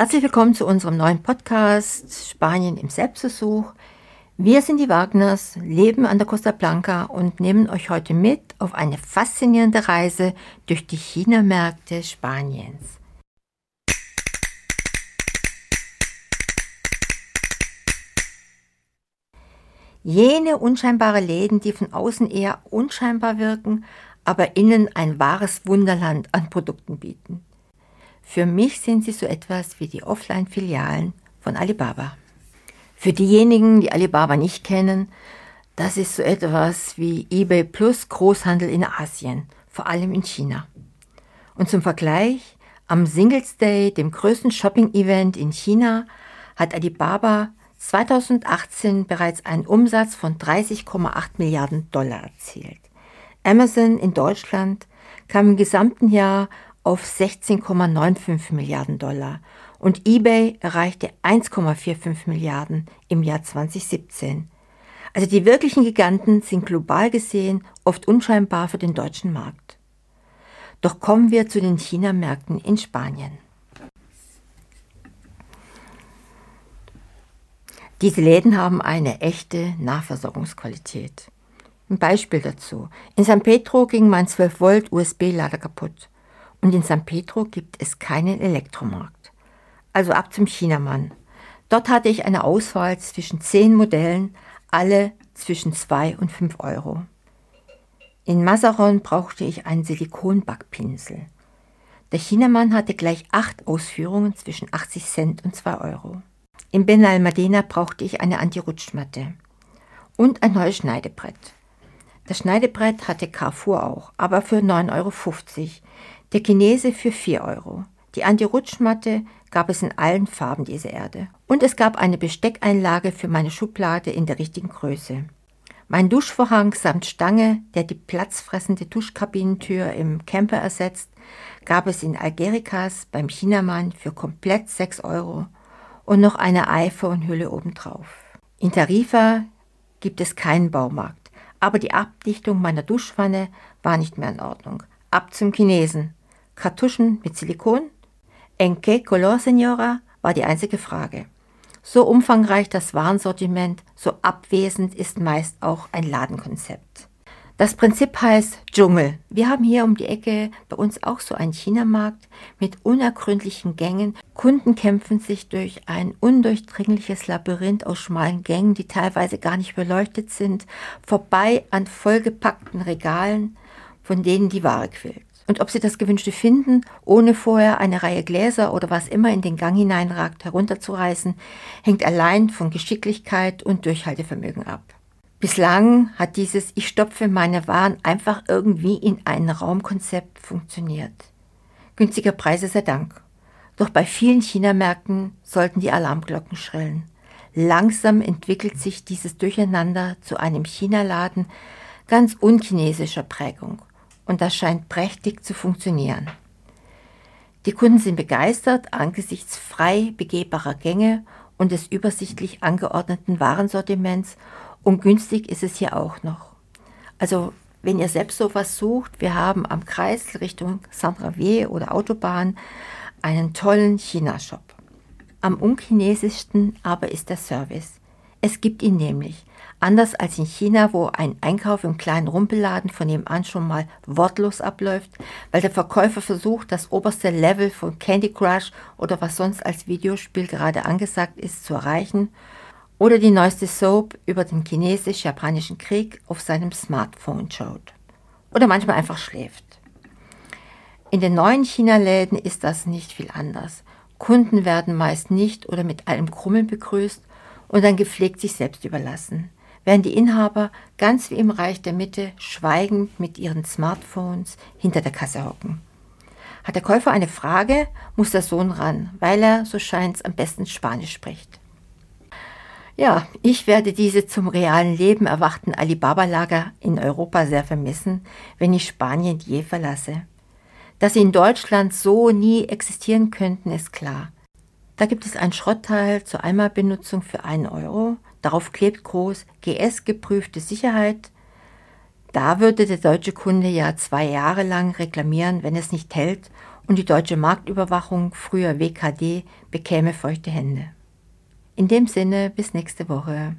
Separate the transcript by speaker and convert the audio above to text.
Speaker 1: Herzlich willkommen zu unserem neuen Podcast Spanien im Selbstversuch. Wir sind die Wagners, leben an der Costa Blanca und nehmen euch heute mit auf eine faszinierende Reise durch die China-Märkte Spaniens. Jene unscheinbare Läden, die von außen eher unscheinbar wirken, aber innen ein wahres Wunderland an Produkten bieten. Für mich sind sie so etwas wie die Offline-Filialen von Alibaba. Für diejenigen, die Alibaba nicht kennen, das ist so etwas wie eBay Plus Großhandel in Asien, vor allem in China. Und zum Vergleich, am Singles Day, dem größten Shopping-Event in China, hat Alibaba 2018 bereits einen Umsatz von 30,8 Milliarden Dollar erzielt. Amazon in Deutschland kam im gesamten Jahr auf 16,95 Milliarden Dollar und eBay erreichte 1,45 Milliarden im Jahr 2017. Also die wirklichen Giganten sind global gesehen oft unscheinbar für den deutschen Markt. Doch kommen wir zu den China-Märkten in Spanien. Diese Läden haben eine echte Nahversorgungsqualität. Ein Beispiel dazu. In San Pedro ging mein 12 Volt USB-Lader kaputt. Und in San Pedro gibt es keinen Elektromarkt. Also ab zum Chinamann. Dort hatte ich eine Auswahl zwischen zehn Modellen, alle zwischen 2 und 5 Euro. In Mazaron brauchte ich einen Silikonbackpinsel. Der Chinamann hatte gleich acht Ausführungen zwischen 80 Cent und 2 Euro. In Ben Almadena brauchte ich eine Anti-Rutschmatte und ein neues Schneidebrett. Das Schneidebrett hatte Carrefour auch, aber für 9,50 Euro. Der Chinese für 4 Euro. Die Anti-Rutschmatte gab es in allen Farben dieser Erde. Und es gab eine Besteckeinlage für meine Schublade in der richtigen Größe. Mein Duschvorhang samt Stange, der die platzfressende Duschkabinentür im Camper ersetzt, gab es in Algericas beim Chinamann für komplett 6 Euro und noch eine iPhone-Hülle obendrauf. In Tarifa gibt es keinen Baumarkt, aber die Abdichtung meiner Duschwanne war nicht mehr in Ordnung. Ab zum Chinesen. Kartuschen mit Silikon? En qué color, Senora? war die einzige Frage. So umfangreich das Warensortiment, so abwesend ist meist auch ein Ladenkonzept. Das Prinzip heißt Dschungel. Wir haben hier um die Ecke bei uns auch so einen Chinamarkt mit unergründlichen Gängen. Kunden kämpfen sich durch ein undurchdringliches Labyrinth aus schmalen Gängen, die teilweise gar nicht beleuchtet sind, vorbei an vollgepackten Regalen, von denen die Ware quillt. Und ob sie das Gewünschte finden, ohne vorher eine Reihe Gläser oder was immer in den Gang hineinragt herunterzureißen, hängt allein von Geschicklichkeit und Durchhaltevermögen ab. Bislang hat dieses Ich stopfe meine Waren einfach irgendwie in ein Raumkonzept funktioniert. Günstiger Preise sei Dank. Doch bei vielen China-Märkten sollten die Alarmglocken schrillen. Langsam entwickelt sich dieses Durcheinander zu einem China-Laden ganz unchinesischer Prägung. Und das scheint prächtig zu funktionieren. Die Kunden sind begeistert angesichts frei begehbarer Gänge und des übersichtlich angeordneten Warensortiments und günstig ist es hier auch noch. Also wenn ihr selbst sowas sucht, wir haben am Kreis Richtung Saint-Ravier oder Autobahn einen tollen China-Shop. Am unchinesischsten aber ist der Service. Es gibt ihn nämlich. Anders als in China, wo ein Einkauf im kleinen Rumpelladen von nebenan schon mal wortlos abläuft, weil der Verkäufer versucht, das oberste Level von Candy Crush oder was sonst als Videospiel gerade angesagt ist, zu erreichen oder die neueste Soap über den chinesisch-japanischen Krieg auf seinem Smartphone schaut. Oder manchmal einfach schläft. In den neuen China-Läden ist das nicht viel anders. Kunden werden meist nicht oder mit einem Krummeln begrüßt und dann gepflegt sich selbst überlassen, während die Inhaber ganz wie im Reich der Mitte schweigend mit ihren Smartphones hinter der Kasse hocken. Hat der Käufer eine Frage, muss der Sohn ran, weil er, so scheint's, am besten Spanisch spricht. Ja, ich werde diese zum realen Leben erwachten Alibaba-Lager in Europa sehr vermissen, wenn ich Spanien je verlasse. Dass sie in Deutschland so nie existieren könnten, ist klar. Da gibt es ein Schrottteil zur Einmalbenutzung für einen Euro. Darauf klebt groß GS geprüfte Sicherheit. Da würde der deutsche Kunde ja zwei Jahre lang reklamieren, wenn es nicht hält und die deutsche Marktüberwachung, früher WKD, bekäme feuchte Hände. In dem Sinne, bis nächste Woche.